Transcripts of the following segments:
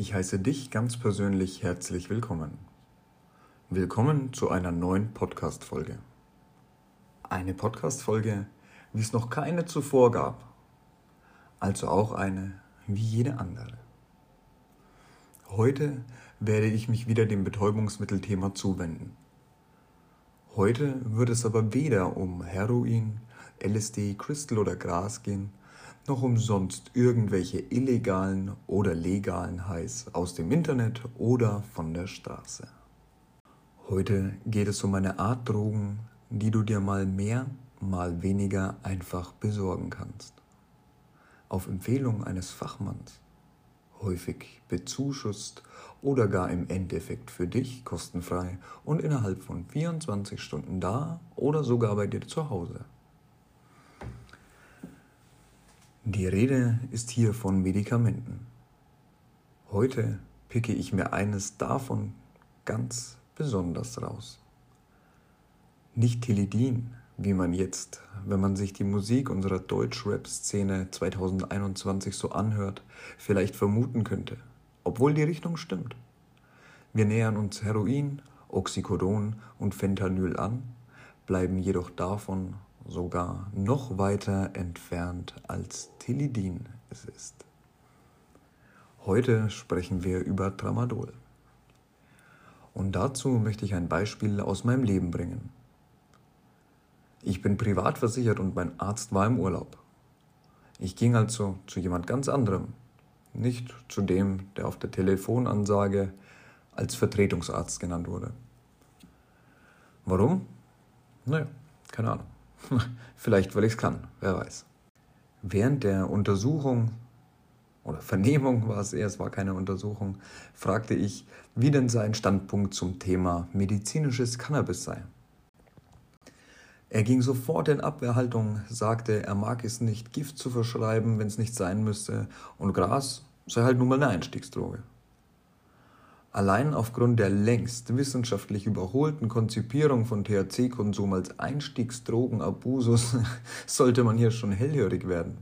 Ich heiße dich ganz persönlich herzlich willkommen. Willkommen zu einer neuen Podcast-Folge. Eine Podcast-Folge, wie es noch keine zuvor gab. Also auch eine wie jede andere. Heute werde ich mich wieder dem Betäubungsmittelthema zuwenden. Heute wird es aber weder um Heroin, LSD, Crystal oder Gras gehen, noch umsonst irgendwelche illegalen oder legalen Highs aus dem Internet oder von der Straße. Heute geht es um eine Art Drogen, die du dir mal mehr, mal weniger einfach besorgen kannst. Auf Empfehlung eines Fachmanns, häufig bezuschusst oder gar im Endeffekt für dich kostenfrei und innerhalb von 24 Stunden da oder sogar bei dir zu Hause. Die Rede ist hier von Medikamenten. Heute picke ich mir eines davon ganz besonders raus. Nicht Teledin, wie man jetzt, wenn man sich die Musik unserer Deutschrap-Szene 2021 so anhört, vielleicht vermuten könnte, obwohl die Richtung stimmt. Wir nähern uns Heroin, Oxycodon und Fentanyl an, bleiben jedoch davon sogar noch weiter entfernt als Tilidin es ist. Heute sprechen wir über Tramadol. Und dazu möchte ich ein Beispiel aus meinem Leben bringen. Ich bin privat versichert und mein Arzt war im Urlaub. Ich ging also zu jemand ganz anderem, nicht zu dem, der auf der Telefonansage als Vertretungsarzt genannt wurde. Warum? Naja, keine Ahnung. Vielleicht, weil ich es kann, wer weiß. Während der Untersuchung oder Vernehmung war es eher, es war keine Untersuchung, fragte ich, wie denn sein Standpunkt zum Thema medizinisches Cannabis sei. Er ging sofort in Abwehrhaltung, sagte, er mag es nicht, Gift zu verschreiben, wenn es nicht sein müsste, und Gras sei halt nun mal eine Einstiegsdroge. Allein aufgrund der längst wissenschaftlich überholten Konzipierung von THC-Konsum als Einstiegsdrogenabusus sollte man hier schon hellhörig werden.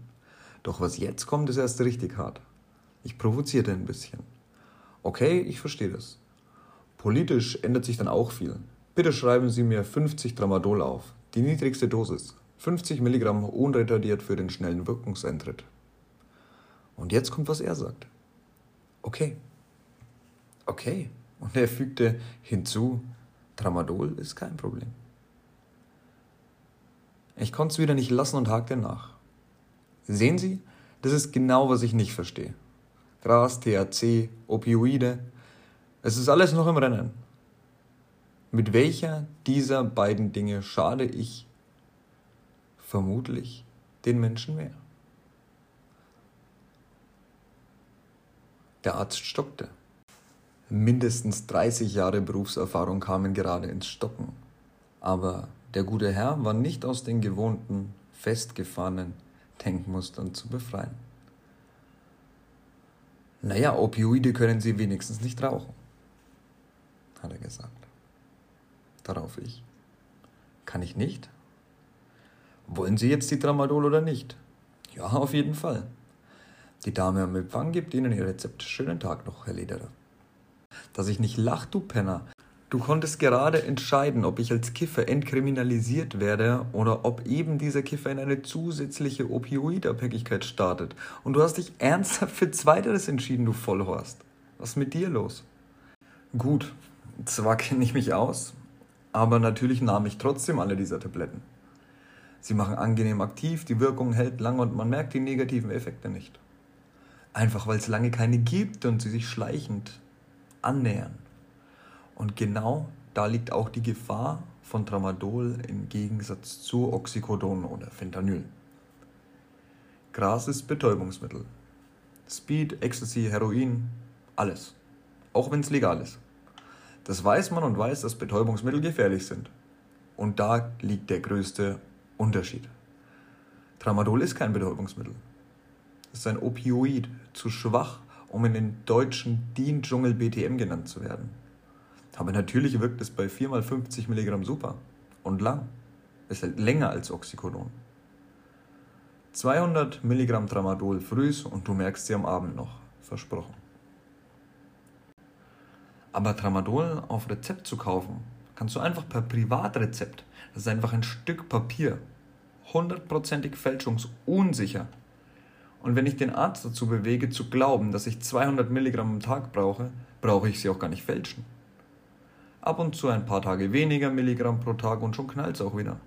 Doch was jetzt kommt, ist erst richtig hart. Ich provozierte ein bisschen. Okay, ich verstehe das. Politisch ändert sich dann auch viel. Bitte schreiben Sie mir 50 Tramadol auf, die niedrigste Dosis. 50 Milligramm unretardiert für den schnellen Wirkungseintritt. Und jetzt kommt, was er sagt. Okay, Okay. Und er fügte hinzu, Tramadol ist kein Problem. Ich konnte es wieder nicht lassen und hakte nach. Sehen Sie, das ist genau, was ich nicht verstehe. Gras, THC, Opioide, es ist alles noch im Rennen. Mit welcher dieser beiden Dinge schade ich vermutlich den Menschen mehr? Der Arzt stockte. Mindestens 30 Jahre Berufserfahrung kamen gerade ins Stocken. Aber der gute Herr war nicht aus den gewohnten, festgefahrenen Denkmustern zu befreien. Naja, Opioide können Sie wenigstens nicht rauchen, hat er gesagt. Darauf ich. Kann ich nicht? Wollen Sie jetzt die Tramadol oder nicht? Ja, auf jeden Fall. Die Dame am Empfang gibt Ihnen Ihr Rezept. Schönen Tag noch, Herr Lederer dass ich nicht lach, du Penner. Du konntest gerade entscheiden, ob ich als Kiffer entkriminalisiert werde oder ob eben dieser Kiffer in eine zusätzliche Opioidabhängigkeit startet. Und du hast dich ernsthaft für Zweiteres entschieden, du Vollhorst. Was ist mit dir los? Gut, zwar kenne ich mich aus, aber natürlich nahm ich trotzdem alle dieser Tabletten. Sie machen angenehm aktiv, die Wirkung hält lang und man merkt die negativen Effekte nicht. Einfach weil es lange keine gibt und sie sich schleichend annähern. Und genau da liegt auch die Gefahr von Tramadol im Gegensatz zu Oxycodon oder Fentanyl. Gras ist Betäubungsmittel. Speed, Ecstasy, Heroin, alles. Auch wenn es legal ist. Das weiß man und weiß, dass Betäubungsmittel gefährlich sind. Und da liegt der größte Unterschied. Tramadol ist kein Betäubungsmittel. Es ist ein Opioid, zu schwach, um in den deutschen DIN-Dschungel BTM genannt zu werden. Aber natürlich wirkt es bei 4 x 50 Milligramm super und lang. Es hält länger als Oxycodon. 200 Milligramm Tramadol frühs und du merkst sie am Abend noch. Versprochen. Aber Tramadol auf Rezept zu kaufen, kannst du einfach per Privatrezept. Das ist einfach ein Stück Papier. Hundertprozentig fälschungsunsicher. Und wenn ich den Arzt dazu bewege, zu glauben, dass ich 200 Milligramm am Tag brauche, brauche ich sie auch gar nicht fälschen. Ab und zu ein paar Tage weniger Milligramm pro Tag und schon knallt es auch wieder.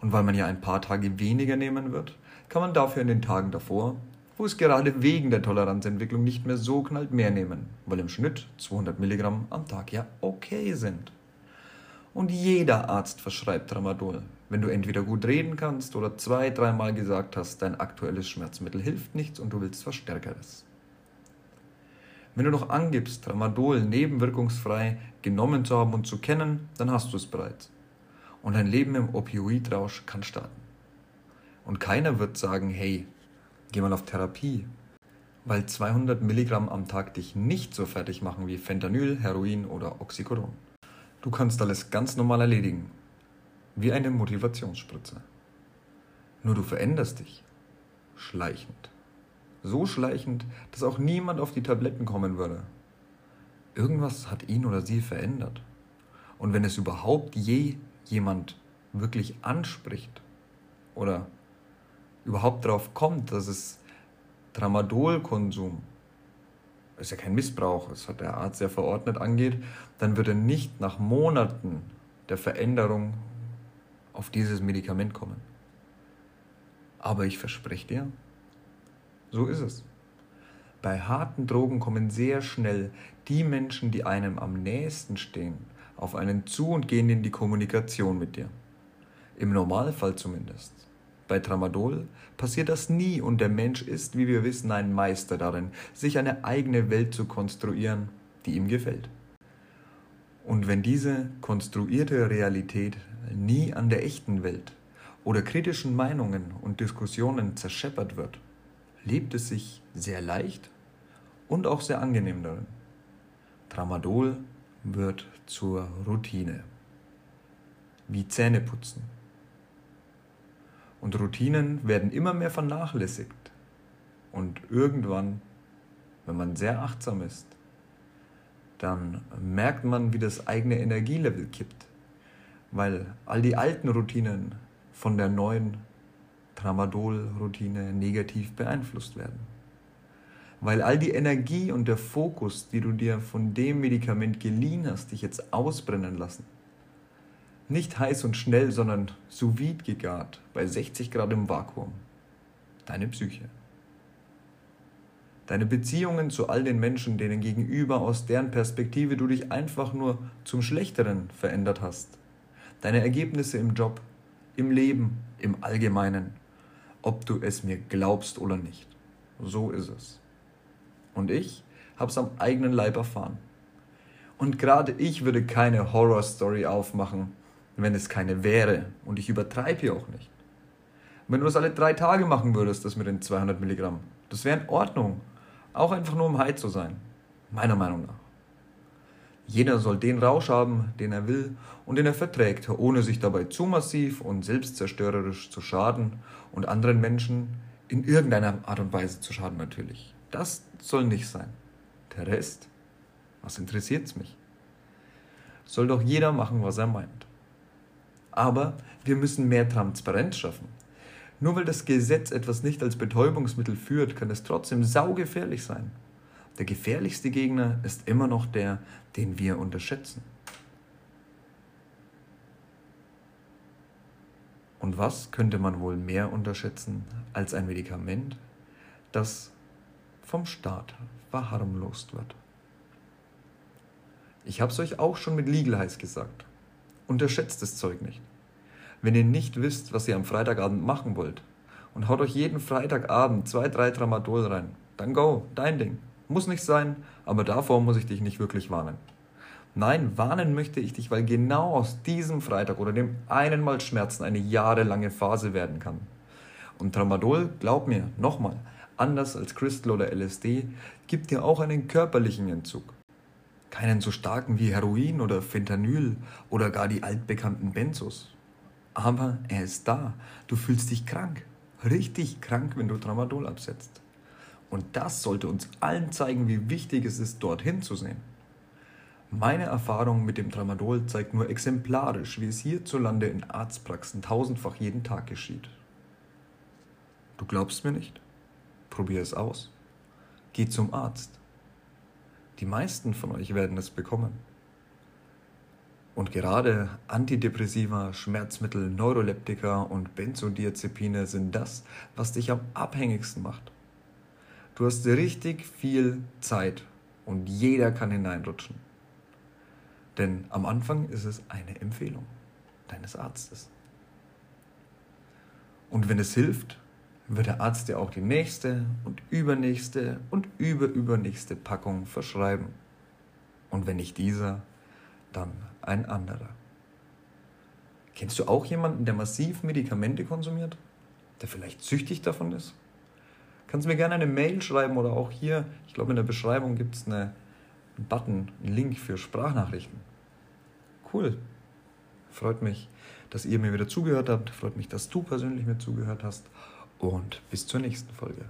Und weil man ja ein paar Tage weniger nehmen wird, kann man dafür in den Tagen davor, wo es gerade wegen der Toleranzentwicklung nicht mehr so knallt, mehr nehmen, weil im Schnitt 200 Milligramm am Tag ja okay sind. Und jeder Arzt verschreibt Tramadol, wenn du entweder gut reden kannst oder zwei, dreimal gesagt hast, dein aktuelles Schmerzmittel hilft nichts und du willst was Stärkeres. Wenn du noch angibst, Tramadol nebenwirkungsfrei genommen zu haben und zu kennen, dann hast du es bereits. Und dein Leben im Opioidrausch kann starten. Und keiner wird sagen, hey, geh mal auf Therapie, weil 200 Milligramm am Tag dich nicht so fertig machen wie Fentanyl, Heroin oder Oxycodon. Du kannst alles ganz normal erledigen, wie eine Motivationsspritze. Nur du veränderst dich schleichend. So schleichend, dass auch niemand auf die Tabletten kommen würde. Irgendwas hat ihn oder sie verändert. Und wenn es überhaupt je jemand wirklich anspricht oder überhaupt darauf kommt, dass es Tramadolkonsum, ist ja kein Missbrauch, das hat der Arzt ja verordnet, angeht, dann wird er nicht nach Monaten der Veränderung auf dieses Medikament kommen. Aber ich verspreche dir, so ist es. Bei harten Drogen kommen sehr schnell die Menschen, die einem am nächsten stehen, auf einen zu und gehen in die Kommunikation mit dir. Im Normalfall zumindest. Bei Tramadol passiert das nie und der Mensch ist, wie wir wissen, ein Meister darin, sich eine eigene Welt zu konstruieren, die ihm gefällt. Und wenn diese konstruierte Realität nie an der echten Welt oder kritischen Meinungen und Diskussionen zerscheppert wird, lebt es sich sehr leicht und auch sehr angenehm darin. Tramadol wird zur Routine. Wie Zähneputzen. Und Routinen werden immer mehr vernachlässigt. Und irgendwann, wenn man sehr achtsam ist, dann merkt man, wie das eigene Energielevel kippt. Weil all die alten Routinen von der neuen Tramadol-Routine negativ beeinflusst werden weil all die Energie und der Fokus, die du dir von dem Medikament geliehen hast, dich jetzt ausbrennen lassen. Nicht heiß und schnell, sondern sous vide gegart, bei 60 Grad im Vakuum. Deine Psyche. Deine Beziehungen zu all den Menschen, denen gegenüber aus deren Perspektive du dich einfach nur zum Schlechteren verändert hast. Deine Ergebnisse im Job, im Leben, im Allgemeinen. Ob du es mir glaubst oder nicht. So ist es. Und ich habe es am eigenen Leib erfahren. Und gerade ich würde keine Horror-Story aufmachen, wenn es keine wäre. Und ich übertreibe hier auch nicht. Wenn du das alle drei Tage machen würdest, das mit den 200 Milligramm, das wäre in Ordnung. Auch einfach nur um high zu sein. Meiner Meinung nach. Jeder soll den Rausch haben, den er will und den er verträgt, ohne sich dabei zu massiv und selbstzerstörerisch zu schaden und anderen Menschen in irgendeiner Art und Weise zu schaden natürlich. Das soll nicht sein. Der Rest, was interessiert es mich? Soll doch jeder machen, was er meint. Aber wir müssen mehr Transparenz schaffen. Nur weil das Gesetz etwas nicht als Betäubungsmittel führt, kann es trotzdem saugefährlich sein. Der gefährlichste Gegner ist immer noch der, den wir unterschätzen. Und was könnte man wohl mehr unterschätzen als ein Medikament, das vom Staat verharmlost wird. Ich habe es euch auch schon mit Legal Heiß gesagt. Unterschätzt das Zeug nicht. Wenn ihr nicht wisst, was ihr am Freitagabend machen wollt und haut euch jeden Freitagabend zwei, drei Tramadol rein, dann go, dein Ding. Muss nicht sein, aber davor muss ich dich nicht wirklich warnen. Nein, warnen möchte ich dich, weil genau aus diesem Freitag oder dem einen Mal Schmerzen eine jahrelange Phase werden kann. Und Tramadol, glaub mir, nochmal, anders als Crystal oder LSD, gibt dir auch einen körperlichen Entzug. Keinen so starken wie Heroin oder Fentanyl oder gar die altbekannten Benzos. Aber er ist da. Du fühlst dich krank. Richtig krank, wenn du Tramadol absetzt. Und das sollte uns allen zeigen, wie wichtig es ist, dorthin zu sehen. Meine Erfahrung mit dem Tramadol zeigt nur exemplarisch, wie es hierzulande in Arztpraxen tausendfach jeden Tag geschieht. Du glaubst mir nicht? Probier es aus. Geh zum Arzt. Die meisten von euch werden es bekommen. Und gerade Antidepressiva, Schmerzmittel, Neuroleptika und Benzodiazepine sind das, was dich am abhängigsten macht. Du hast richtig viel Zeit und jeder kann hineinrutschen. Denn am Anfang ist es eine Empfehlung deines Arztes. Und wenn es hilft, wird der Arzt dir auch die nächste und übernächste und überübernächste Packung verschreiben. Und wenn nicht dieser, dann ein anderer. Kennst du auch jemanden, der massiv Medikamente konsumiert? Der vielleicht süchtig davon ist? Kannst mir gerne eine Mail schreiben oder auch hier, ich glaube in der Beschreibung gibt es eine, einen Button, einen Link für Sprachnachrichten. Cool. Freut mich, dass ihr mir wieder zugehört habt. Freut mich, dass du persönlich mir zugehört hast. Und bis zur nächsten Folge.